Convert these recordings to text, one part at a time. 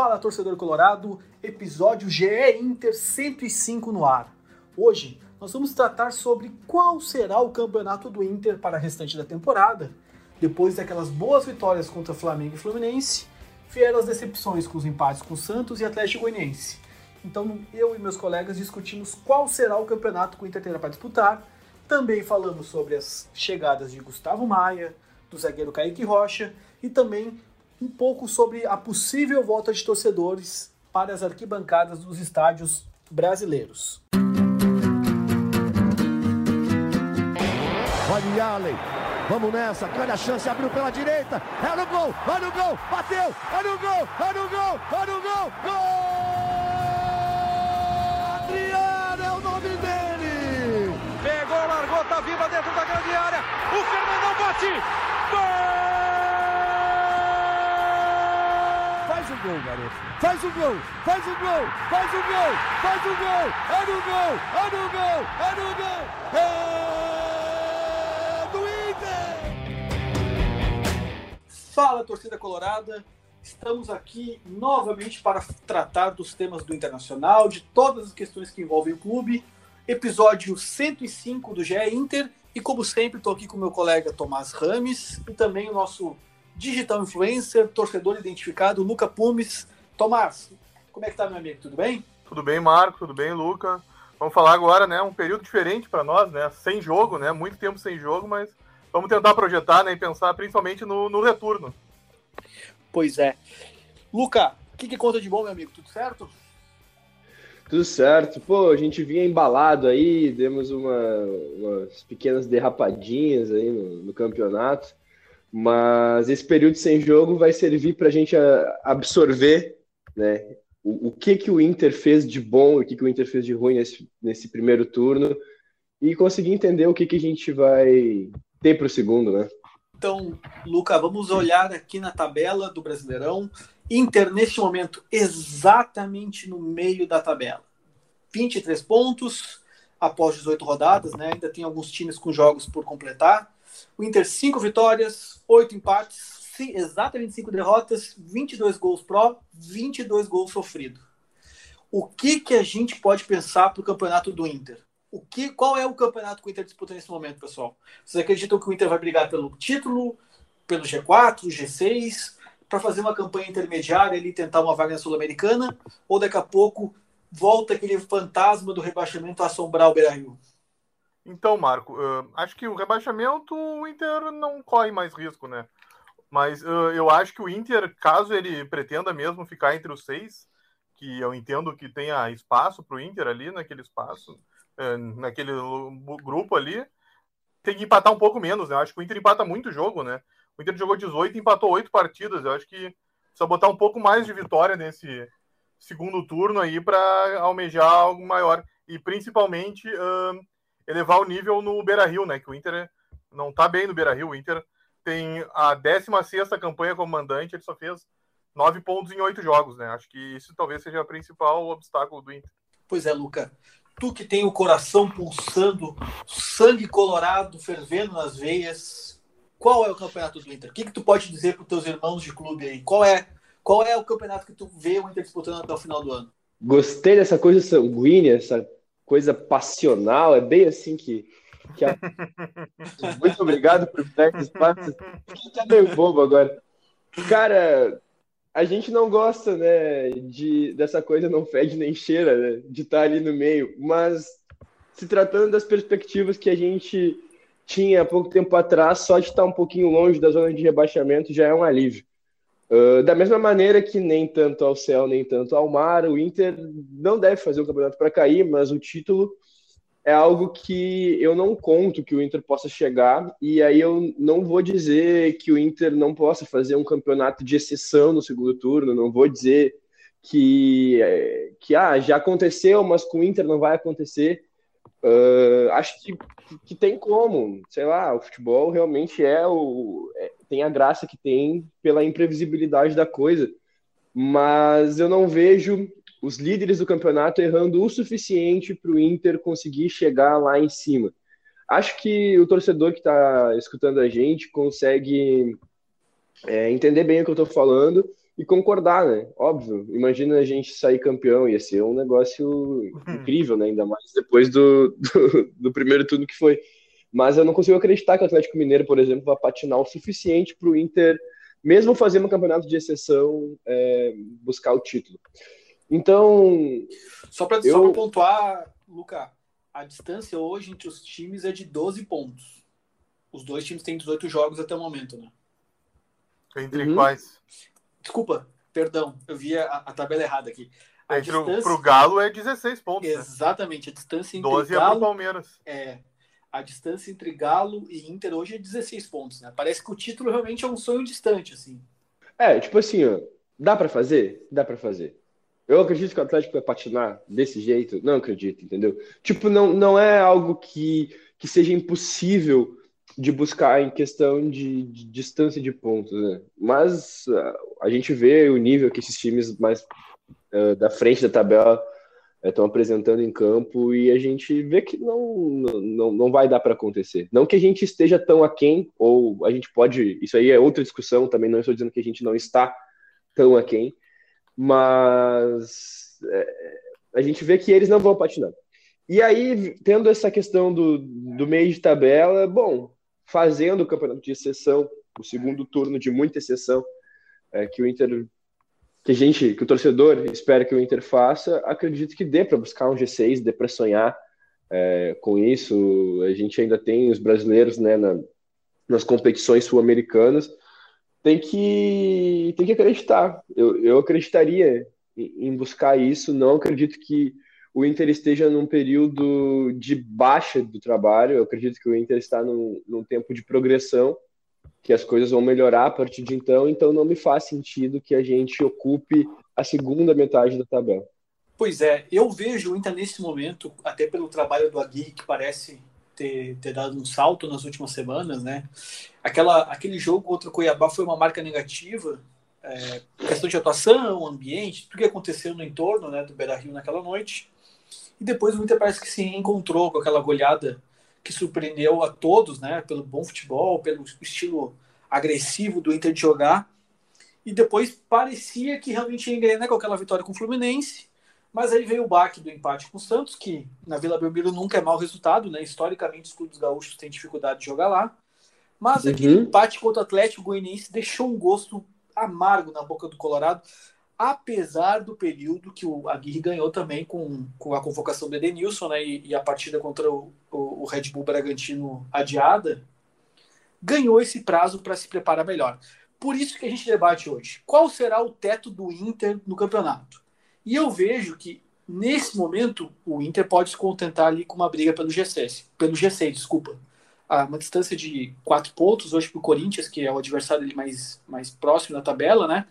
Fala, torcedor colorado, episódio GE Inter 105 no ar. Hoje nós vamos tratar sobre qual será o campeonato do Inter para a restante da temporada. Depois daquelas boas vitórias contra Flamengo e Fluminense, vieram as decepções com os empates com Santos e Atlético Goianiense. Então eu e meus colegas discutimos qual será o campeonato que o Inter terá para disputar. Também falamos sobre as chegadas de Gustavo Maia, do zagueiro Kaique Rocha e também um pouco sobre a possível volta de torcedores para as arquibancadas dos estádios brasileiros. Olha Allen, vamos nessa, grande a chance, abriu pela direita, é no gol, olha no gol, bateu, olha no gol, olha no gol, olha no gol, gol! Adriano é o nome dele! Pegou, largou, tá viva dentro da grande área, o Fernandão bate, Faz o gol, garoto. Faz o gol, faz o gol, faz o gol, faz o gol. É no gol, é no gol, é no gol. É do Inter! Fala, torcida colorada. Estamos aqui novamente para tratar dos temas do Internacional, de todas as questões que envolvem o clube. Episódio 105 do GE Inter. E como sempre, estou aqui com meu colega Tomás Rames e também o nosso digital influencer, torcedor identificado, Luca Pumes. Tomás, como é que tá, meu amigo? Tudo bem? Tudo bem, Marco, tudo bem, Luca. Vamos falar agora, né? Um período diferente para nós, né? Sem jogo, né? Muito tempo sem jogo, mas vamos tentar projetar né? e pensar principalmente no, no retorno. Pois é. Luca, o que, que conta de bom, meu amigo? Tudo certo? Tudo certo. Pô, a gente vinha embalado aí, demos uma, umas pequenas derrapadinhas aí no, no campeonato. Mas esse período sem jogo vai servir para a gente absorver né, o, o, que, que o Inter fez de bom, o que, que o Inter fez de ruim nesse, nesse primeiro turno e conseguir entender o que, que a gente vai ter para o segundo, né? Então, Luca, vamos olhar aqui na tabela do Brasileirão. Inter, neste momento, exatamente no meio da tabela. 23 pontos após 18 rodadas, né? Ainda tem alguns times com jogos por completar. O Inter, 5 vitórias, 8 empates, exatamente 5 derrotas, 22 gols pró, 22 gols sofridos. O que, que a gente pode pensar para o campeonato do Inter? O que, qual é o campeonato que o Inter disputa nesse momento, pessoal? Vocês acreditam que o Inter vai brigar pelo título, pelo G4, G6, para fazer uma campanha intermediária e tentar uma vaga na Sul-Americana? Ou daqui a pouco volta aquele fantasma do rebaixamento a assombrar o Beira-Rio? Então, Marco, uh, acho que o rebaixamento o Inter não corre mais risco, né? Mas uh, eu acho que o Inter, caso ele pretenda mesmo ficar entre os seis, que eu entendo que tenha espaço para o Inter ali naquele espaço, uh, naquele grupo ali, tem que empatar um pouco menos, né? Eu acho que o Inter empata muito jogo, né? O Inter jogou 18 e empatou 8 partidas. Eu acho que precisa botar um pouco mais de vitória nesse segundo turno aí para almejar algo maior. E principalmente elevar o nível no Beira Rio, né? Que o Inter não tá bem no Beira Rio. O Inter tem a 16 campanha como mandante, ele só fez nove pontos em oito jogos, né? Acho que isso talvez seja o principal obstáculo do Inter. Pois é, Luca. Tu que tem o coração pulsando, sangue colorado fervendo nas veias, qual é o campeonato do Inter? O que, que tu pode dizer para os teus irmãos de clube aí? Qual é, qual é o campeonato que tu vê o Inter disputando até o final do ano? Gostei dessa coisa sanguínea, essa coisa passional, é bem assim que. que a... Muito obrigado por dar esse espaço. Fiquei meio bobo agora. Cara, a gente não gosta, né, de, dessa coisa não fede nem cheira, né, de estar ali no meio, mas se tratando das perspectivas que a gente tinha há pouco tempo atrás, só de estar um pouquinho longe da zona de rebaixamento já é um alívio. Uh, da mesma maneira que nem tanto ao céu, nem tanto ao mar, o Inter não deve fazer o campeonato para cair, mas o título é algo que eu não conto que o Inter possa chegar, e aí eu não vou dizer que o Inter não possa fazer um campeonato de exceção no segundo turno, não vou dizer que, que ah, já aconteceu, mas com o Inter não vai acontecer. Uh, acho que, que tem como, sei lá, o futebol realmente é o, é, tem a graça que tem pela imprevisibilidade da coisa, mas eu não vejo os líderes do campeonato errando o suficiente para o Inter conseguir chegar lá em cima. Acho que o torcedor que está escutando a gente consegue é, entender bem o que eu estou falando e concordar, né? Óbvio, imagina a gente sair campeão, ia ser um negócio incrível, né? Ainda mais depois do, do, do primeiro turno que foi. Mas eu não consigo acreditar que o Atlético Mineiro, por exemplo, vai patinar o suficiente para o Inter, mesmo fazendo um campeonato de exceção, é, buscar o título. Então. Só para eu... pontuar, Luca, a distância hoje entre os times é de 12 pontos. Os dois times têm 18 jogos até o momento, né? Entre uhum. quais? Desculpa, perdão, eu vi a, a tabela errada aqui. A entre distância... Pro Galo é 16 pontos. Né? Exatamente, né? a distância entre 12 Galo... é pro Palmeiras. É, a distância entre Galo e Inter hoje é 16 pontos, né? Parece que o título realmente é um sonho distante, assim. É, tipo assim, ó, dá para fazer? Dá para fazer. Eu acredito que o Atlético vai patinar desse jeito? Não acredito, entendeu? Tipo, não, não é algo que, que seja impossível de buscar em questão de, de distância de pontos, né? Mas uh, a gente vê o nível que esses times mais uh, da frente da tabela estão uh, apresentando em campo e a gente vê que não, não, não vai dar para acontecer. Não que a gente esteja tão aquém, ou a gente pode. Isso aí é outra discussão, também não estou dizendo que a gente não está tão aquém, mas é, a gente vê que eles não vão patinar. E aí, tendo essa questão do, do meio de tabela, bom, fazendo o campeonato de exceção, o segundo turno de muita exceção, é, que o Inter, que a gente, que o torcedor espera que o Inter faça, acredito que dê para buscar um G6, dê para sonhar é, com isso. A gente ainda tem os brasileiros né, na, nas competições sul-americanas. Tem que, tem que acreditar. Eu, eu acreditaria em, em buscar isso. Não acredito que o Inter esteja num período de baixa do trabalho. Eu acredito que o Inter está num, num tempo de progressão, que as coisas vão melhorar a partir de então. Então, não me faz sentido que a gente ocupe a segunda metade da tabela. Pois é, eu vejo o Inter nesse momento, até pelo trabalho do Aguirre, que parece ter, ter dado um salto nas últimas semanas, né? Aquela, aquele jogo contra o Cuiabá foi uma marca negativa, é, questão de atuação, ambiente, tudo que aconteceu no entorno né, do Beira Rio naquela noite. E depois o Inter parece que se encontrou com aquela goleada que surpreendeu a todos, né? Pelo bom futebol, pelo estilo agressivo do Inter de jogar. E depois parecia que realmente ia engrenar com aquela vitória com o Fluminense. Mas aí veio o baque do empate com o Santos, que na Vila Belmiro nunca é mau resultado, né? Historicamente, os clubes gaúchos têm dificuldade de jogar lá. Mas uhum. aquele empate contra o Atlético Goianiense deixou um gosto amargo na boca do Colorado apesar do período que o Aguirre ganhou também com, com a convocação do Edenilson né, e, e a partida contra o, o, o, Red Bull Bragantino adiada, ganhou esse prazo para se preparar melhor. Por isso que a gente debate hoje. Qual será o teto do Inter no campeonato? E eu vejo que, nesse momento, o Inter pode se contentar ali com uma briga pelo G6, pelo G6, desculpa. Uma distância de quatro pontos hoje para o Corinthians, que é o adversário mais, mais próximo da tabela, né?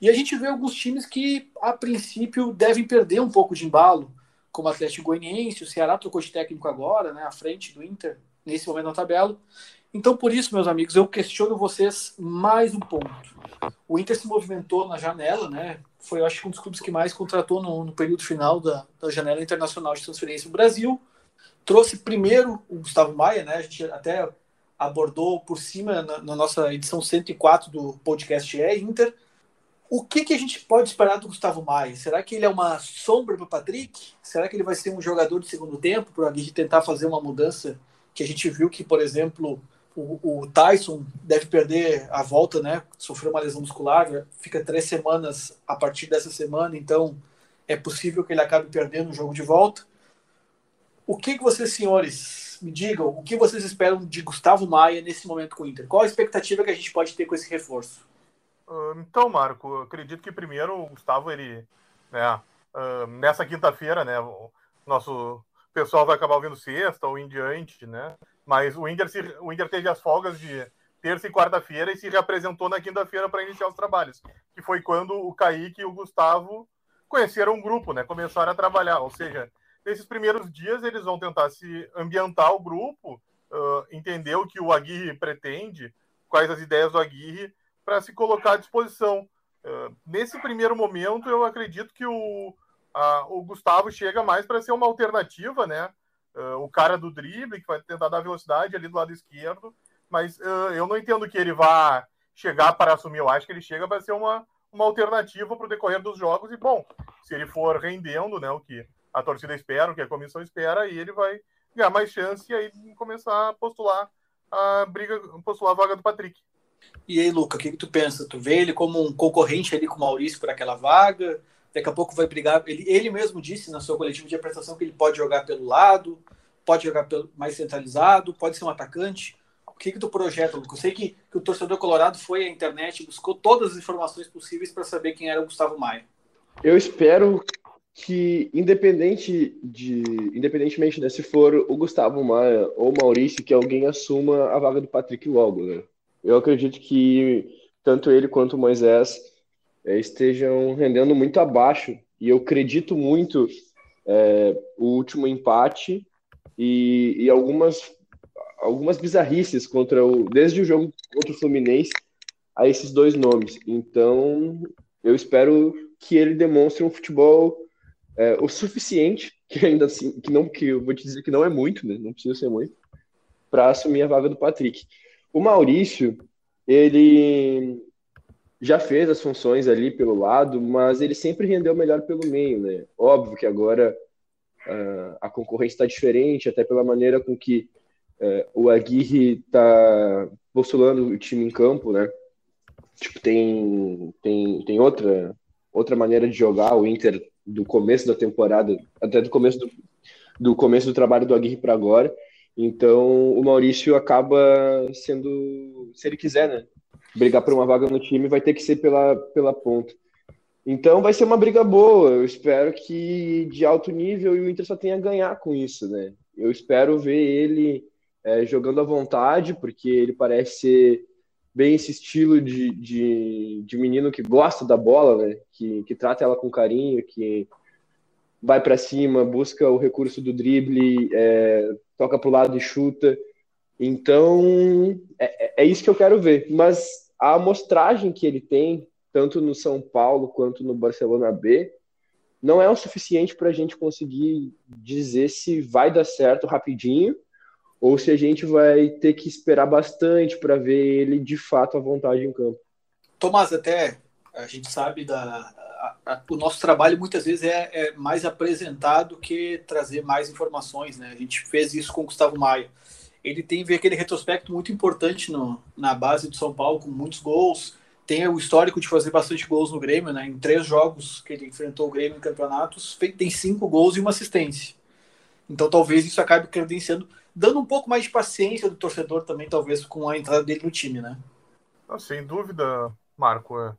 E a gente vê alguns times que, a princípio, devem perder um pouco de embalo, como o Atlético Goianiense, o Ceará trocou de técnico agora, né, à frente do Inter, nesse momento na tabela. Então, por isso, meus amigos, eu questiono vocês mais um ponto. O Inter se movimentou na janela, né? Foi, acho, um dos clubes que mais contratou no, no período final da, da, janela internacional de transferência no Brasil. Trouxe primeiro o Gustavo Maia, né? A gente até abordou por cima na, na nossa edição 104 do podcast É Inter o que, que a gente pode esperar do Gustavo Maia? Será que ele é uma sombra para o Patrick? Será que ele vai ser um jogador de segundo tempo para a gente tentar fazer uma mudança que a gente viu que, por exemplo, o, o, Tyson deve perder a volta, né? Sofreu uma lesão muscular, fica três semanas a partir dessa semana, então é possível que ele acabe perdendo o jogo de volta. O que, que vocês, senhores, me digam, o que vocês esperam de Gustavo Maia nesse momento com o Inter? Qual a expectativa que a gente pode ter com esse reforço? Então, Marco, acredito que primeiro o Gustavo, ele, né, uh, nessa quinta-feira, né, o nosso pessoal vai acabar ouvindo sexta ou em diante, né, mas o Inter, se, o Inter teve as folgas de terça e quarta-feira e se reapresentou na quinta-feira para iniciar os trabalhos, que foi quando o Kaique e o Gustavo conheceram um grupo, né, começaram a trabalhar, ou seja, nesses primeiros dias eles vão tentar se ambientar o grupo, uh, entender o que o Aguirre pretende, quais as ideias do Aguirre, para se colocar à disposição. Uh, nesse primeiro momento, eu acredito que o, a, o Gustavo chega mais para ser uma alternativa, né? Uh, o cara do drible, que vai tentar dar velocidade ali do lado esquerdo, mas uh, eu não entendo que ele vá chegar para assumir. Eu acho que ele chega para ser uma, uma alternativa para o decorrer dos jogos. E, bom, se ele for rendendo, né, o que a torcida espera, o que a comissão espera, aí ele vai ganhar mais chance e aí começar a postular a briga, postular a vaga do Patrick. E aí, Luca, o que, que tu pensa? Tu vê ele como um concorrente ali com o Maurício por aquela vaga? Daqui a pouco vai brigar. Ele, ele mesmo disse na sua coletiva de apresentação que ele pode jogar pelo lado, pode jogar pelo, mais centralizado, pode ser um atacante. O que, que tu projeta, Luca? Eu sei que, que o torcedor colorado foi à internet, buscou todas as informações possíveis para saber quem era o Gustavo Maia. Eu espero que, independente de, independentemente né, se for o Gustavo Maia ou o Maurício, que alguém assuma a vaga do Patrick logo, né? Eu acredito que tanto ele quanto o Moisés é, estejam rendendo muito abaixo, e eu acredito muito é, o último empate e, e, algumas, algumas bizarrices contra o, desde o jogo contra o Fluminense a esses dois nomes. Então, eu espero que ele demonstre um futebol é, o suficiente, que ainda assim, que não, que eu vou te dizer que não é muito, né? Não precisa ser muito, para assumir a vaga do Patrick. O Maurício, ele já fez as funções ali pelo lado, mas ele sempre rendeu melhor pelo meio, né? Óbvio que agora uh, a concorrência está diferente, até pela maneira com que uh, o Aguirre está postulando o time em campo, né? Tipo, tem, tem, tem outra, outra maneira de jogar. O Inter do começo da temporada, até do começo do, do começo do trabalho do Aguirre para agora. Então, o Maurício acaba sendo, se ele quiser, né, brigar por uma vaga no time, vai ter que ser pela, pela ponta. Então, vai ser uma briga boa. Eu espero que de alto nível e o Inter só tenha a ganhar com isso, né? Eu espero ver ele é, jogando à vontade, porque ele parece ser bem esse estilo de, de, de menino que gosta da bola, né? Que, que trata ela com carinho, que vai para cima, busca o recurso do drible, é, toca para o lado e chuta. Então, é, é, é isso que eu quero ver. Mas a amostragem que ele tem, tanto no São Paulo quanto no Barcelona B, não é o suficiente para a gente conseguir dizer se vai dar certo rapidinho ou se a gente vai ter que esperar bastante para ver ele de fato à vontade em campo. Tomás, até a gente sabe da a, a, o nosso trabalho muitas vezes é, é, mais apresentado que trazer mais informações, né? A gente fez isso com o Gustavo Maia. Ele tem aquele retrospecto muito importante no, na base do São Paulo, com muitos gols. Tem o histórico de fazer bastante gols no Grêmio, né? Em três jogos que ele enfrentou o Grêmio em campeonatos, tem cinco gols e uma assistência. Então talvez isso acabe credenciando dando um pouco mais de paciência do torcedor também, talvez, com a entrada dele no time, né? sem dúvida, Marco. É,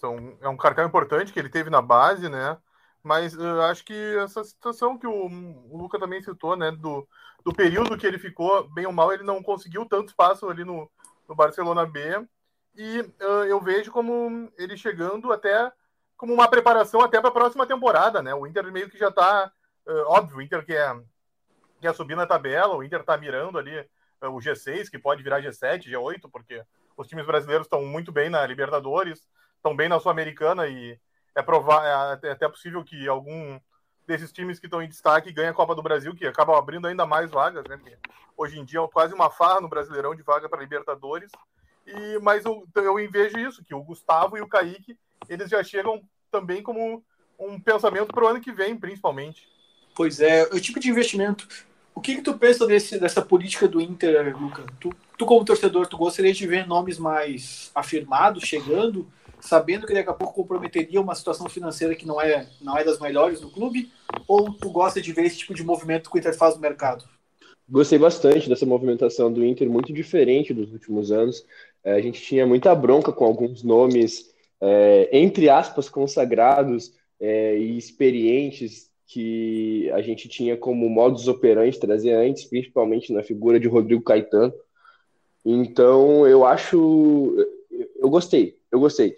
são, é um cartão importante que ele teve na base, né? Mas eu acho que essa situação que o, o Luca também citou, né? Do, do período que ele ficou, bem ou mal, ele não conseguiu tanto espaço ali no, no Barcelona B. E uh, eu vejo como ele chegando até como uma preparação até para a próxima temporada, né? O Inter meio que já está uh, óbvio, o Inter que é quer subir na tabela, o Inter está mirando ali uh, o G6, que pode virar G7, G8, porque os times brasileiros estão muito bem na Libertadores, estão bem na Sul-Americana e é, provar, é, é até possível que algum desses times que estão em destaque ganhe a Copa do Brasil, que acabam abrindo ainda mais vagas, né? hoje em dia é quase uma farra no Brasileirão de vaga para Libertadores. E, mas eu, eu invejo isso, que o Gustavo e o Kaique, eles já chegam também como um pensamento para o ano que vem, principalmente. Pois é, o tipo de investimento o que, que tu pensa desse, dessa política do Inter, Luca? Tu, tu, como torcedor, tu gostaria de ver nomes mais afirmados chegando, sabendo que daqui a pouco comprometeria uma situação financeira que não é, não é das melhores no clube? Ou tu gosta de ver esse tipo de movimento que o Inter faz no mercado? Gostei bastante dessa movimentação do Inter, muito diferente dos últimos anos. É, a gente tinha muita bronca com alguns nomes, é, entre aspas, consagrados é, e experientes que a gente tinha como modus operandi trazer antes, principalmente na figura de Rodrigo Caetano. Então, eu acho. Eu gostei, eu gostei.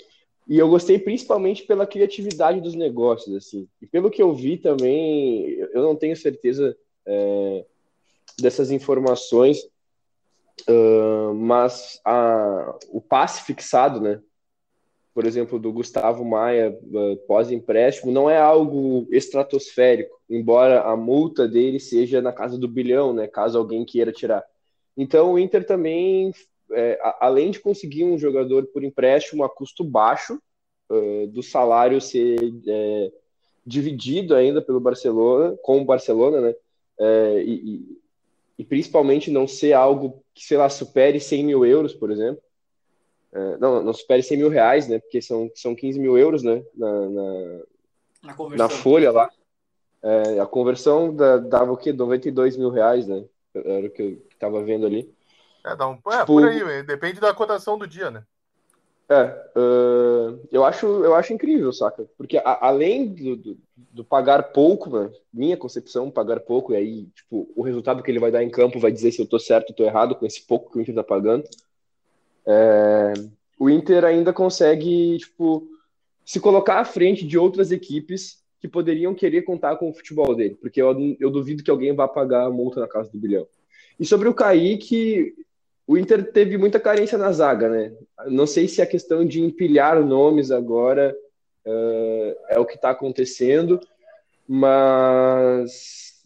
E eu gostei principalmente pela criatividade dos negócios, assim. E pelo que eu vi também, eu não tenho certeza é, dessas informações, uh, mas a, o passe fixado, né? por exemplo, do Gustavo Maia uh, pós-empréstimo, não é algo estratosférico, embora a multa dele seja na casa do bilhão, né, caso alguém queira tirar. Então o Inter também, é, além de conseguir um jogador por empréstimo a custo baixo, uh, do salário ser é, dividido ainda pelo Barcelona, com o Barcelona, né? É, e, e, principalmente não ser algo que, sei lá, supere 100 mil euros, por exemplo. É, não, não supere 100 mil reais, né? Porque são, são 15 mil euros, né? Na, na, na, na folha lá. É, a conversão da, dava o quê? 92 mil reais, né? Era o que eu estava vendo ali. É, dá um, é tipo, por aí, depende da cotação do dia, né? É, uh, eu, acho, eu acho incrível, saca? Porque a, além do, do, do, pagar pouco, né? minha concepção, pagar pouco, e aí, tipo, o resultado que ele vai dar em campo vai dizer se eu tô certo ou tô errado com esse pouco que o Inter tá pagando. É, o Inter ainda consegue, tipo, se colocar à frente de outras equipes que poderiam querer contar com o futebol dele, porque eu, eu duvido que alguém vá pagar a multa na casa do bilhão. E sobre o Kaique, o Inter teve muita carência na zaga, né? Não sei se a questão de empilhar nomes agora uh, é o que está acontecendo, mas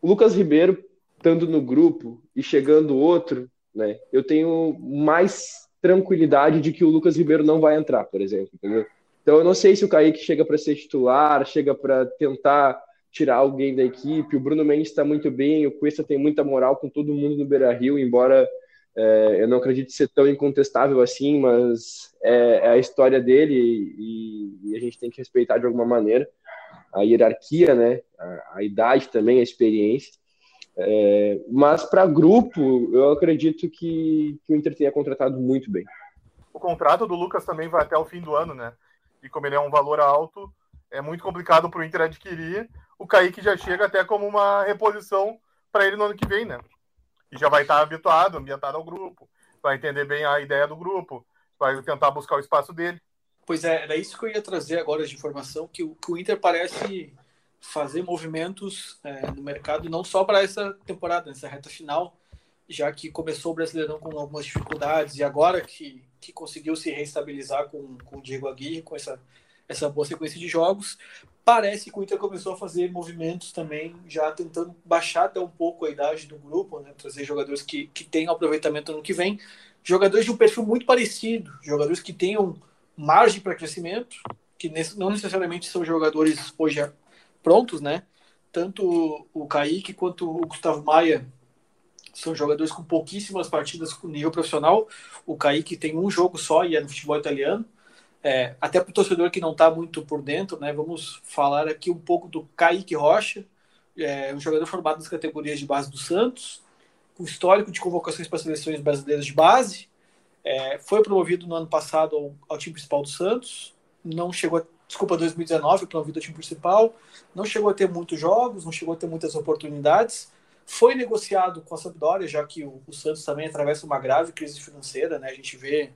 o Lucas Ribeiro estando no grupo e chegando outro, né? Eu tenho mais tranquilidade de que o Lucas Ribeiro não vai entrar, por exemplo, entendeu? Então eu não sei se o Kaique chega para ser titular, chega para tentar tirar alguém da equipe. O Bruno Mendes está muito bem, o Cuesta tem muita moral com todo mundo no Beira Rio, embora é, eu não acredito ser tão incontestável assim, mas é, é a história dele e, e, a gente tem que respeitar de alguma maneira a hierarquia, né? A, a idade também, a experiência. É, mas para grupo, eu acredito que, que o Inter tenha contratado muito bem. O contrato do Lucas também vai até o fim do ano, né? E como ele é um valor alto, é muito complicado para o Inter adquirir. O Kaique já chega até como uma reposição para ele no ano que vem, né? E já vai estar habituado, ambientado ao grupo, vai entender bem a ideia do grupo, vai tentar buscar o espaço dele. Pois é, era isso que eu ia trazer agora de informação, que o, que o Inter parece fazer movimentos é, no mercado não só para essa temporada, nessa reta final, já que começou o Brasileirão com algumas dificuldades e agora que, que conseguiu se reestabilizar com, com o Diego Aguirre, com essa, essa boa sequência de jogos, Parece que o Inter começou a fazer movimentos também, já tentando baixar até um pouco a idade do grupo, né? trazer jogadores que, que tenham aproveitamento no que vem. Jogadores de um perfil muito parecido, jogadores que tenham margem para crescimento, que não necessariamente são jogadores hoje prontos, né? Tanto o Kaique quanto o Gustavo Maia são jogadores com pouquíssimas partidas com nível profissional. O Kaique tem um jogo só e é no futebol italiano. É, até para o torcedor que não está muito por dentro, né, vamos falar aqui um pouco do Kaique Rocha, é, um jogador formado nas categorias de base do Santos, com histórico de convocações para seleções brasileiras de base, é, foi promovido no ano passado ao, ao, time principal do Santos, não chegou, a, desculpa, 2019, promovido ao time principal, não chegou a ter muitos jogos, não chegou a ter muitas oportunidades, foi negociado com a Sampdoria, já que o, o Santos também atravessa uma grave crise financeira, né, a gente vê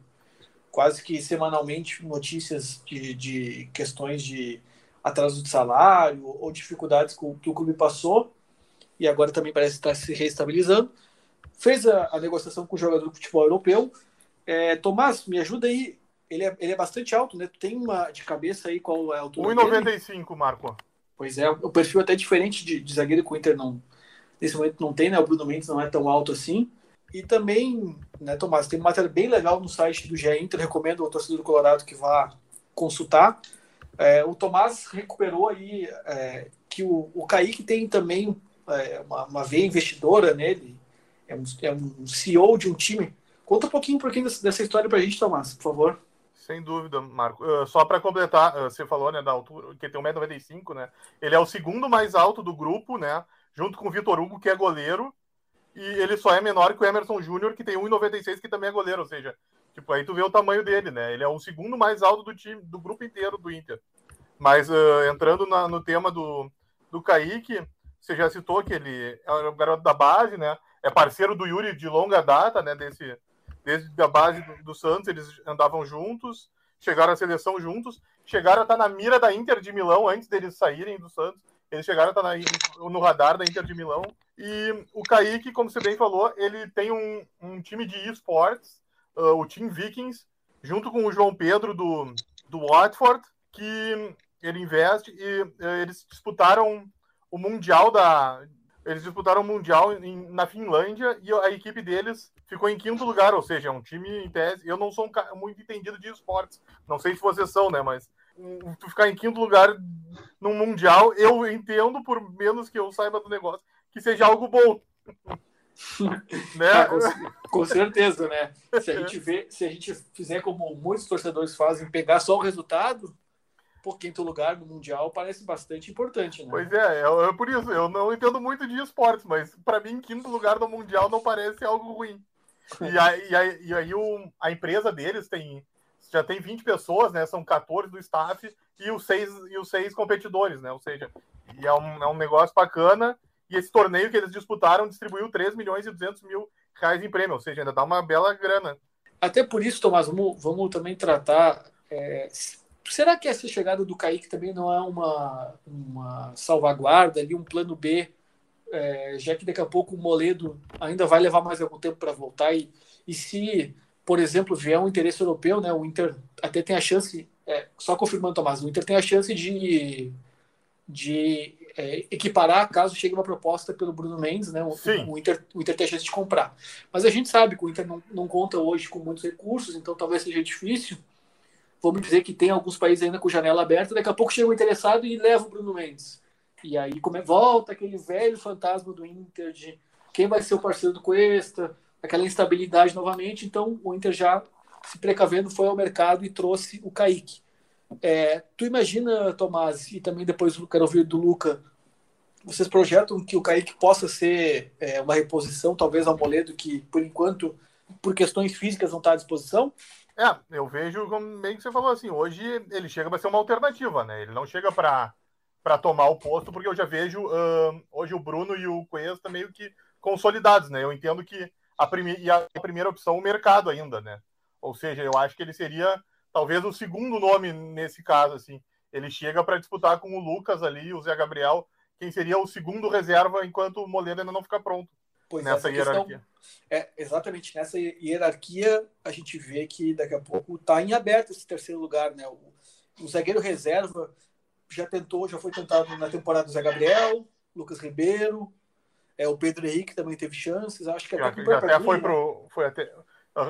quase que semanalmente notícias de, de questões de atraso de salário ou dificuldades que o clube passou e agora também parece estar se reestabilizando. Fez a, a negociação com o jogador de futebol europeu. É, Tomás, me ajuda aí. Ele é, ele é bastante alto, né? Tu tem uma de cabeça aí qual é a altura 1,95, Marco. Pois é, o perfil é até diferente de, de zagueiro que o Inter não, nesse momento não tem, né? O Bruno Mendes não é tão alto assim. E também, né, Tomás, tem uma matéria bem legal no site do GE Inter, recomendo ao torcedor do Colorado que vá consultar. É, o Tomás recuperou aí é, que o, o Kaique tem também é, uma, uma veia investidora nele, é um, é um CEO de um time. Conta um pouquinho, um pouquinho dessa, dessa história para a gente, Tomás, por favor. Sem dúvida, Marco. Uh, só para completar, uh, você falou né, da altura, que tem 1,95m, né? Ele é o segundo mais alto do grupo, né? Junto com o Vitor Hugo, que é goleiro, e ele só é menor que o Emerson Júnior, que tem 1,96, que também é goleiro, ou seja, tipo, aí tu vê o tamanho dele, né? Ele é o segundo mais alto do time, do grupo inteiro do Inter. Mas uh, entrando na, no tema do, do Kaique, você já citou que ele é o garoto da base, né? É parceiro do Yuri de longa data, né? Desse, desde a base do, do Santos, eles andavam juntos, chegaram à seleção juntos, chegaram a estar na mira da Inter de Milão antes deles saírem do Santos. Eles chegaram a estar na, no radar da Inter de Milão. E o Kaique, como você bem falou, ele tem um, um time de esportes, uh, o Team Vikings, junto com o João Pedro do, do Watford, que ele investe e uh, eles disputaram o Mundial da, eles disputaram o Mundial em, na Finlândia e a equipe deles ficou em quinto lugar, ou seja, é um time em tese. Eu não sou um, muito entendido de esportes, não sei se vocês são, né? Mas tu ficar em quinto lugar no Mundial, eu entendo, por menos que eu saiba do negócio, que seja algo bom. né? Ah, com, com, certeza, né? Se a gente vê, se a gente fizer como muitos torcedores fazem, pegar só o resultado, por quinto lugar no Mundial parece bastante importante, né? Pois é, é, é por isso, eu não entendo muito de esportes, mas para mim, quinto lugar no Mundial não parece algo ruim. E aí, e aí, e aí o, a empresa deles tem já tem 20 pessoas, né? São 14 do staff e os seis, e os seis competidores, né? Ou seja, é um, é um negócio bacana. E esse torneio que eles disputaram distribuiu 3 milhões e 200 mil reais em prêmio, ou seja, ainda dá uma bela grana. Até por isso, Tomás, vamos, vamos também tratar. É, será que essa chegada do Kaique também não é uma, uma salvaguarda ali, um plano B? É, já que daqui a pouco o Moledo ainda vai levar mais algum tempo para voltar e, e se por exemplo, vier um interesse europeu, né, o Inter até tem a chance, é, só confirmando, Tomás, o Inter tem a chance de, de é, equiparar caso chegue uma proposta pelo Bruno Mendes, né, o, o, Inter, o Inter tem a chance de comprar. Mas a gente sabe que o Inter não, não conta hoje com muitos recursos, então talvez seja difícil. Vamos dizer que tem alguns países ainda com janela aberta, daqui a pouco chega um interessado e leva o Bruno Mendes. E aí como é, volta aquele velho fantasma do Inter de quem vai ser o parceiro do Cuesta, aquela instabilidade novamente. Então, o Inter já se precavendo foi ao mercado e trouxe o Kaique. É, tu imagina, Tomás, e também depois eu quero ouvir do Luca, vocês projetam que o Kaique possa ser é, uma reposição, talvez ao Moledo, que por enquanto, por questões físicas, não está à disposição? É, eu vejo como bem que você falou assim, hoje ele chega para ser uma alternativa, né? Ele não chega para para tomar o posto, porque eu já vejo uh, hoje o Bruno e o Cuesta meio que consolidados, né? Eu entendo que a, prime e a primeira opção o mercado ainda, né? Ou seja, eu acho que ele seria talvez o segundo nome nesse caso, assim. Ele chega para disputar com o Lucas ali, o Zé Gabriel, quem seria o segundo reserva enquanto o Moledo ainda não fica pronto pois nessa hierarquia. é, exatamente, nessa hierarquia a gente vê que daqui a pouco está em aberto esse terceiro lugar, né? O, o zagueiro reserva já tentou, já foi tentado na temporada do Zé Gabriel, Lucas Ribeiro, é, o Pedro Henrique também teve chances, acho que até, já, até foi pro. Foi até,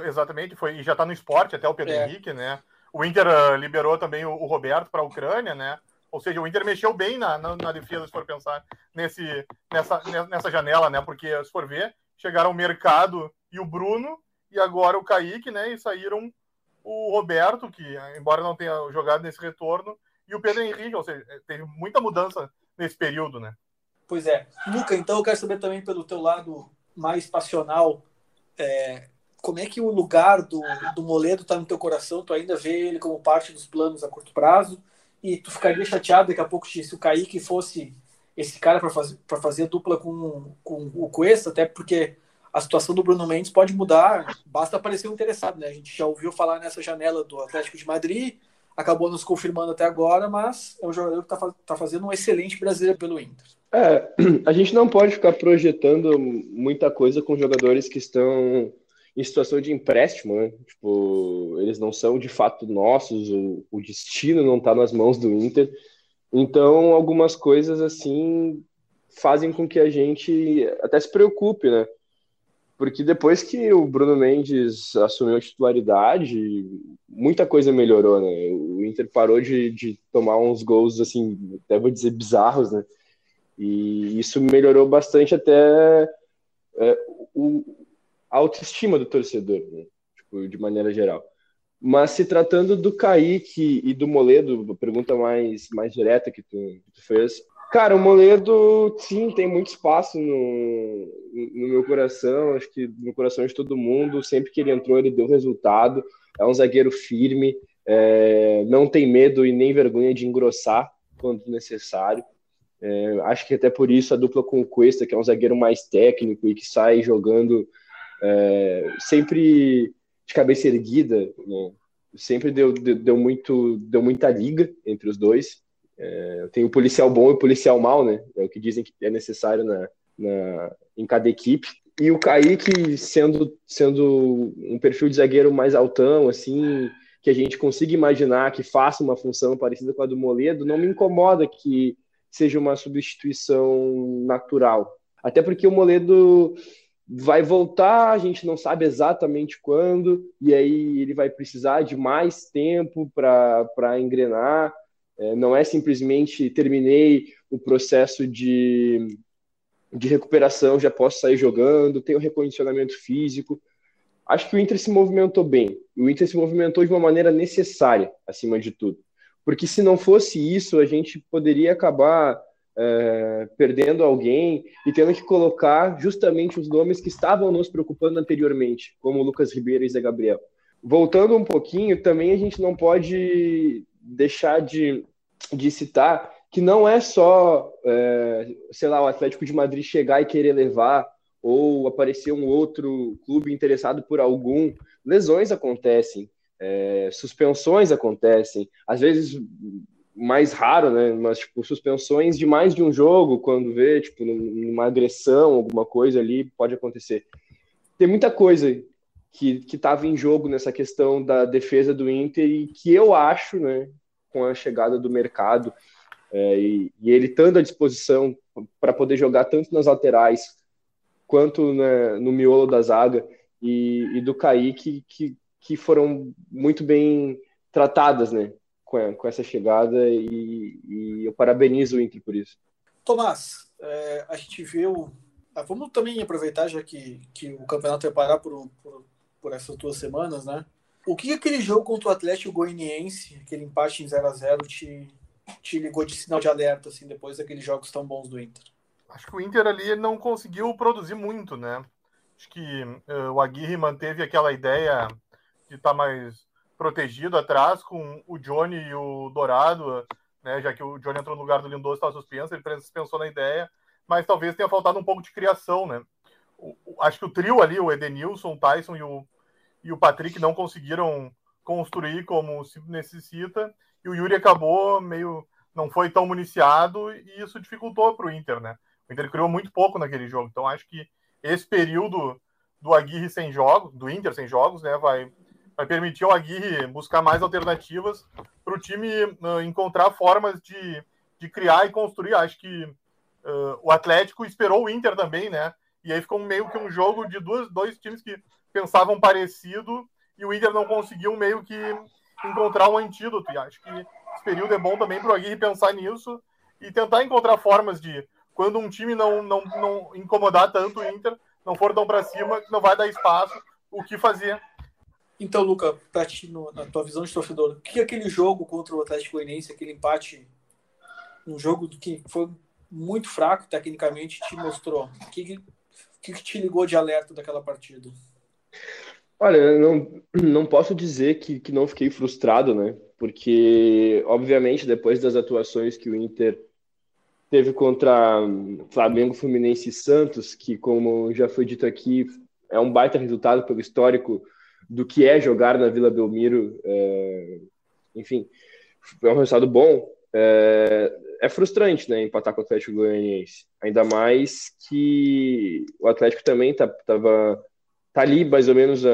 exatamente, foi, e já está no esporte até o Pedro é. Henrique, né? O Inter uh, liberou também o, o Roberto para a Ucrânia, né? Ou seja, o Inter mexeu bem na, na, na, defesa, se for pensar nesse, nessa, nessa janela, né? Porque, se for ver, chegaram o Mercado e o Bruno, e agora o Kaique, né? E saíram o Roberto, que, embora não tenha jogado nesse retorno, e o Pedro Henrique, ou seja, teve muita mudança nesse período, né? Pois é. Luca, então eu quero saber também pelo teu lado mais passional, é, como é que o lugar do, do Moledo está no teu coração? Tu ainda vê ele como parte dos planos a curto prazo? E tu ficaria chateado daqui a pouco se o Kaique fosse esse cara para fazer, fazer dupla com, com o Cuesta, até porque a situação do Bruno Mendes pode mudar, basta aparecer um interessado, né? A gente já ouviu falar nessa janela do Atlético de Madrid, acabou nos confirmando até agora, mas é um jogador que está tá fazendo um excelente brasileiro pelo Inter. É, a gente não pode ficar projetando muita coisa com jogadores que estão em situação de empréstimo, né? Tipo, eles não são de fato nossos, o, o destino não está nas mãos do Inter. Então, algumas coisas assim fazem com que a gente até se preocupe, né? Porque depois que o Bruno Mendes assumiu a titularidade, muita coisa melhorou, né? O Inter parou de, de tomar uns gols, assim, até vou dizer bizarros, né? E isso melhorou bastante até é, o, a autoestima do torcedor, né? tipo, de maneira geral. Mas se tratando do Kaique e do Moledo, pergunta mais, mais direta que tu, que tu fez, Cara, o Moledo, sim, tem muito espaço no, no meu coração, acho que no coração de todo mundo. Sempre que ele entrou, ele deu resultado. É um zagueiro firme, é, não tem medo e nem vergonha de engrossar quando necessário. É, acho que até por isso a dupla com o Cuesta, que é um zagueiro mais técnico e que sai jogando é, sempre de cabeça erguida, né? sempre deu, deu, deu, muito, deu muita liga entre os dois. É, tem o policial bom e o policial mal, né? É o que dizem que é necessário na, na, em cada equipe. E o Kaique sendo, sendo um perfil de zagueiro mais altão, assim, que a gente consiga imaginar que faça uma função parecida com a do Moledo, não me incomoda que seja uma substituição natural. Até porque o Moledo vai voltar, a gente não sabe exatamente quando, e aí ele vai precisar de mais tempo para engrenar. É, não é simplesmente terminei o processo de, de recuperação, já posso sair jogando, tem o recondicionamento físico. Acho que o Inter se movimentou bem. O Inter se movimentou de uma maneira necessária, acima de tudo. Porque se não fosse isso, a gente poderia acabar é, perdendo alguém e tendo que colocar justamente os nomes que estavam nos preocupando anteriormente, como Lucas Ribeiro e Zé Gabriel. Voltando um pouquinho, também a gente não pode deixar de, de citar que não é só, é, sei lá, o Atlético de Madrid chegar e querer levar ou aparecer um outro clube interessado por algum. Lesões acontecem, é, suspensões acontecem, às vezes mais raro, né? Mas, tipo, suspensões de mais de um jogo, quando vê, tipo, numa agressão, alguma coisa ali, pode acontecer. Tem muita coisa que estava em jogo nessa questão da defesa do Inter e que eu acho, né, com a chegada do mercado é, e, e, ele estando à disposição para poder jogar tanto nas laterais quanto né, no miolo da zaga e, e do Kaique, que, que foram muito bem tratadas, né? com, com essa chegada e, e, eu parabenizo o Inter por isso. Tomás, é, a gente viu. Ah, vamos também aproveitar, já que, que o campeonato vai parar por, por, por essas duas semanas, né? O que aquele jogo contra o Atlético Goianiense, aquele empate em 0 a 0 te, te ligou de sinal de alerta, assim, depois daqueles jogos tão bons do Inter? Acho que o Inter ali não conseguiu produzir muito, né? Acho que uh, o Aguirre manteve aquela ideia de estar tá mais protegido atrás com o Johnny e o Dourado, né, já que o Johnny entrou no lugar do Lindoso, estava suspenso, ele pensou na ideia, mas talvez tenha faltado um pouco de criação, né? O, o, acho que o trio ali, o Edenilson, o Tyson e o, e o Patrick não conseguiram construir como se necessita, e o Yuri acabou meio não foi tão municiado e isso dificultou para o Inter, né? O Inter criou muito pouco naquele jogo, então acho que esse período do Aguirre sem jogos, do Inter sem jogos, né, vai vai permitir ao Aguirre buscar mais alternativas para o time uh, encontrar formas de, de criar e construir. Acho que uh, o Atlético esperou o Inter também, né? E aí ficou meio que um jogo de duas, dois times que pensavam parecido e o Inter não conseguiu meio que encontrar um antídoto. E acho que esse período é bom também para o Aguirre pensar nisso e tentar encontrar formas de, quando um time não, não, não incomodar tanto o Inter, não for tão para cima, não vai dar espaço, o que fazer. Então, Luca, pra ti, no, na tua visão de torcedor, o que aquele jogo contra o Atlético Goianiense, aquele empate, um jogo que foi muito fraco tecnicamente, te mostrou? O que, que, que te ligou de alerta daquela partida? Olha, não, não posso dizer que, que não fiquei frustrado, né? Porque, obviamente, depois das atuações que o Inter teve contra Flamengo, Fluminense e Santos, que, como já foi dito aqui, é um baita resultado pelo histórico do que é jogar na Vila Belmiro. É, enfim, é um resultado bom. É, é, frustrante, né, empatar com o Atlético Goianiense. Ainda mais que o Atlético também tá, tava, tá ali mais ou menos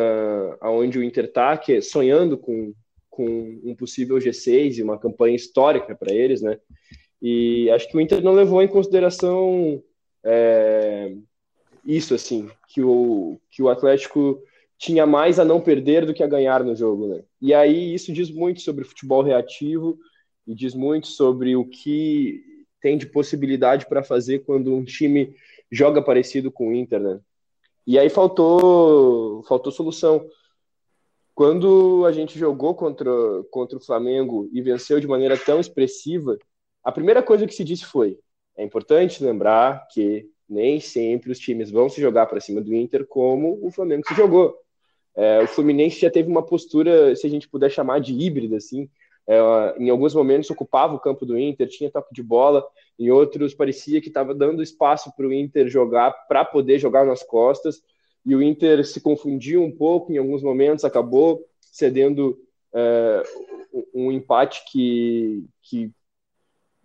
aonde o Inter tá, que é sonhando com, com um possível G6 e uma campanha histórica para eles, né? E acho que o Inter não levou em consideração é, isso, assim, que o, que o Atlético tinha mais a não perder do que a ganhar no jogo, né? E aí isso diz muito sobre futebol reativo e diz muito sobre o que tem de possibilidade para fazer quando um time joga parecido com o Inter, né? E aí faltou faltou solução. Quando a gente jogou contra, contra o Flamengo e venceu de maneira tão expressiva, a primeira coisa que se disse foi: é importante lembrar que nem sempre os times vão se jogar para cima do Inter como o Flamengo se jogou. É, o Fluminense já teve uma postura, se a gente puder chamar de híbrida, assim. É, em alguns momentos ocupava o campo do Inter, tinha toque de bola, em outros parecia que estava dando espaço para o Inter jogar, para poder jogar nas costas, e o Inter se confundiu um pouco em alguns momentos, acabou cedendo é, um empate que, que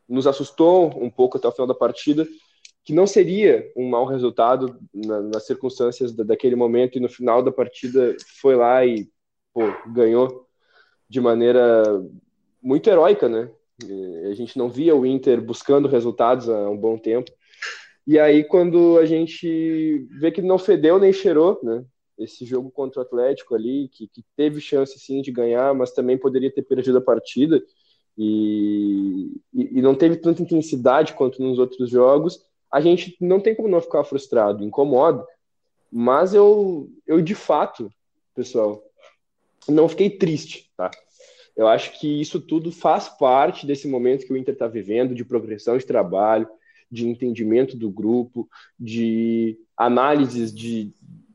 nos assustou um pouco até o final da partida, que não seria um mau resultado na, nas circunstâncias da, daquele momento e no final da partida foi lá e pô, ganhou de maneira muito heróica, né? A gente não via o Inter buscando resultados há um bom tempo. E aí, quando a gente vê que não fedeu nem cheirou, né? Esse jogo contra o Atlético ali, que, que teve chance sim de ganhar, mas também poderia ter perdido a partida, e, e, e não teve tanta intensidade quanto nos outros jogos, a gente não tem como não ficar frustrado, incomoda. Mas eu, eu de fato, pessoal, não fiquei triste, tá? Eu acho que isso tudo faz parte desse momento que o Inter está vivendo, de progressão de trabalho, de entendimento do grupo, de análises de,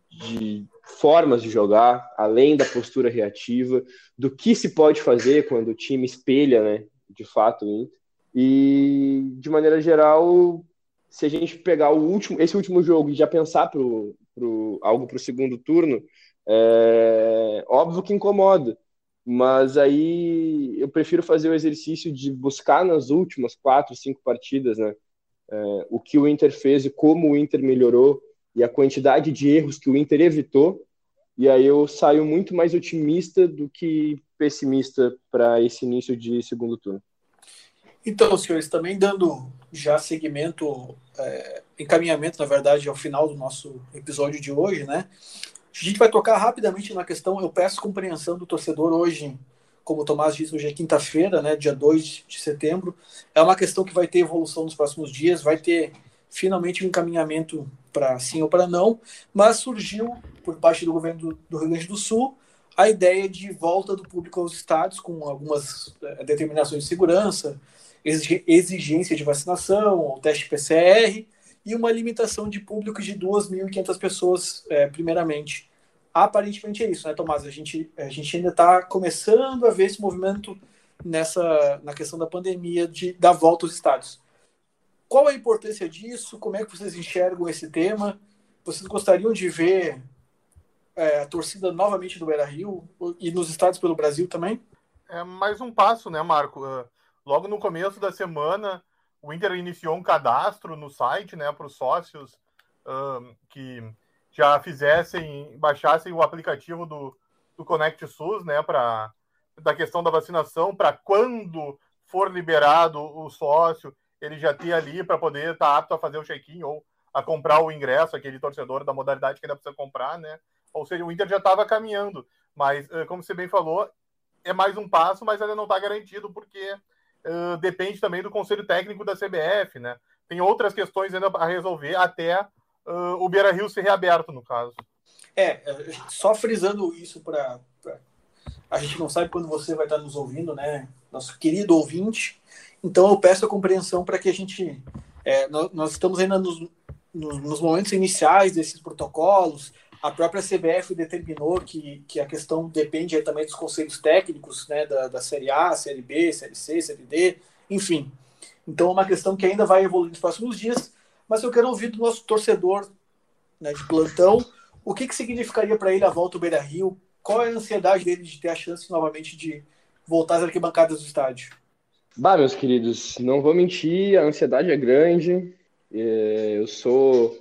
de formas de jogar, além da postura reativa, do que se pode fazer quando o time espelha, né, de fato, o Inter. E, de maneira geral, se a gente pegar o último, esse último jogo e já pensar pro, pro, algo para o segundo turno, é óbvio que incomoda. Mas aí eu prefiro fazer o exercício de buscar nas últimas quatro, cinco partidas, né? É, o que o Inter fez e como o Inter melhorou e a quantidade de erros que o Inter evitou. E aí eu saio muito mais otimista do que pessimista para esse início de segundo turno. Então, senhores, também dando já segmento, é, encaminhamento, na verdade, ao final do nosso episódio de hoje, né? A gente vai tocar rapidamente na questão, eu peço compreensão do torcedor hoje, como o Tomás disse, hoje é quinta-feira, né, dia 2 de setembro. É uma questão que vai ter evolução nos próximos dias, vai ter finalmente um encaminhamento para sim ou para não, mas surgiu por parte do governo do Rio Grande do Sul a ideia de volta do público aos estádios com algumas é, determinações de segurança, exigência de vacinação, o teste PCR e uma limitação de público de 2.500 pessoas, é, primeiramente. Aparentemente é isso, né, Tomás? A gente, a gente ainda está começando a ver esse movimento nessa na questão da pandemia de da volta aos estádios. Qual a importância disso? Como é que vocês enxergam esse tema? Vocês gostariam de ver é, a torcida novamente no Beira Rio e nos estádios pelo Brasil também? É mais um passo, né, Marco? Uh, logo no começo da semana, o Inter iniciou um cadastro no site, né, para os sócios uh, que já fizessem, baixassem o aplicativo do, do Connect SUS, né, para da questão da vacinação, para quando for liberado o sócio, ele já ter ali para poder estar tá apto a fazer o check-in ou a comprar o ingresso, aquele torcedor da modalidade que ainda precisa comprar, né? Ou seja, o Inter já estava caminhando, mas como você bem falou, é mais um passo, mas ainda não está garantido porque uh, depende também do conselho técnico da CBF, né? Tem outras questões ainda a resolver até uh, o Beira Rio ser reaberto, no caso. É, só frisando isso para. A gente não sabe quando você vai estar nos ouvindo, né? Nosso querido ouvinte. Então eu peço a compreensão para que a gente. É, nós, nós, estamos ainda nos, nos, nos momentos iniciais desses protocolos, a própria CBF determinou que, que a questão depende também dos conselhos técnicos, né, da, da Série A, Série B, Série C, Série D, enfim. Então é uma questão que ainda vai evoluir nos próximos dias, mas eu quero ouvir do nosso torcedor né, de plantão o que, que significaria para ele a volta ao Beira Rio, qual é a ansiedade dele de ter a chance novamente de voltar às arquibancadas do estádio. Bah, meus queridos, não vou mentir, a ansiedade é grande. É, eu sou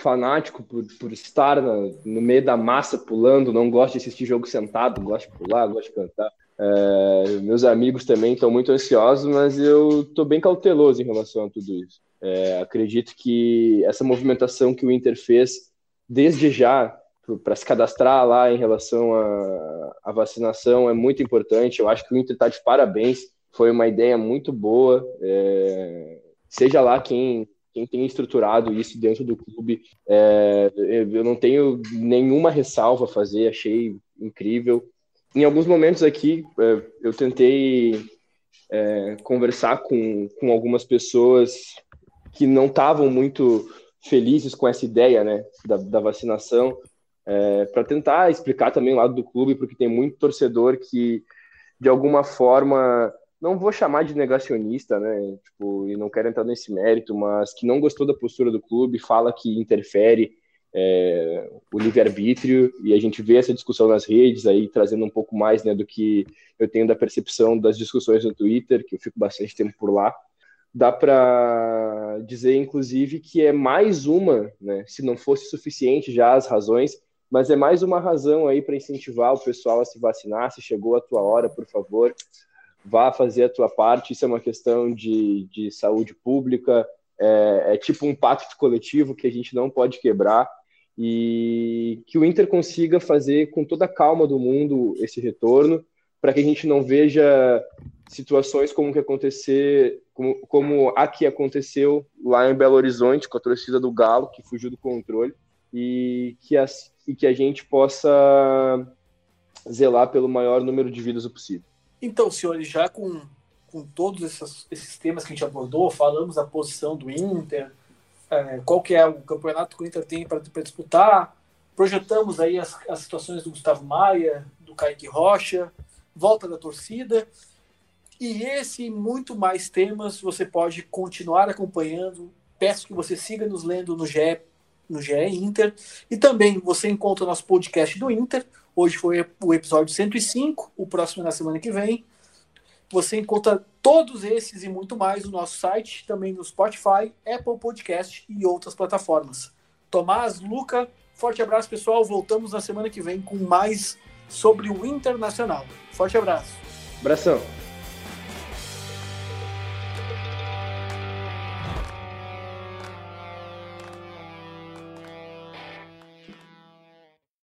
fanático por, por estar na, no meio da massa pulando, não gosto de assistir jogo sentado, gosto de pular, gosto de cantar. É, meus amigos também estão muito ansiosos, mas eu estou bem cauteloso em relação a tudo isso. É, acredito que essa movimentação que o Inter fez desde já para se cadastrar lá em relação à vacinação é muito importante. Eu acho que o Inter está de parabéns. Foi uma ideia muito boa. É, seja lá quem quem tem estruturado isso dentro do clube. É, eu não tenho nenhuma ressalva a fazer, achei incrível. Em alguns momentos aqui, é, eu tentei é, conversar com, com algumas pessoas que não estavam muito felizes com essa ideia né, da, da vacinação, é, para tentar explicar também o lado do clube, porque tem muito torcedor que, de alguma forma, não vou chamar de negacionista, né? Tipo, e não quero entrar nesse mérito, mas que não gostou da postura do clube, fala que interfere é, o livre-arbítrio, e a gente vê essa discussão nas redes aí, trazendo um pouco mais né, do que eu tenho da percepção das discussões no Twitter, que eu fico bastante tempo por lá. Dá para dizer, inclusive, que é mais uma, né, se não fosse suficiente já as razões, mas é mais uma razão aí para incentivar o pessoal a se vacinar. Se chegou a tua hora, por favor, vá fazer a tua parte. Isso é uma questão de, de saúde pública, é, é tipo um pacto coletivo que a gente não pode quebrar e que o Inter consiga fazer com toda a calma do mundo esse retorno, para que a gente não veja situações como que acontecer, como, como a que aconteceu lá em Belo Horizonte com a torcida do Galo, que fugiu do controle, e que, as, e que a gente possa zelar pelo maior número de vidas possível. Então, senhores, já com, com todos esses, esses temas que a gente abordou, falamos da posição do Inter, é, qual que é o campeonato que o Inter tem para disputar, projetamos aí as, as situações do Gustavo Maia, do Kaique Rocha, volta da torcida, e esse e muito mais temas você pode continuar acompanhando. Peço que você siga nos lendo no GE, no GE Inter. E também você encontra o nosso podcast do Inter. Hoje foi o episódio 105, o próximo é na semana que vem. Você encontra todos esses e muito mais no nosso site, também no Spotify, Apple Podcast e outras plataformas. Tomás, Luca, forte abraço, pessoal. Voltamos na semana que vem com mais sobre o Internacional. Forte abraço. Abração.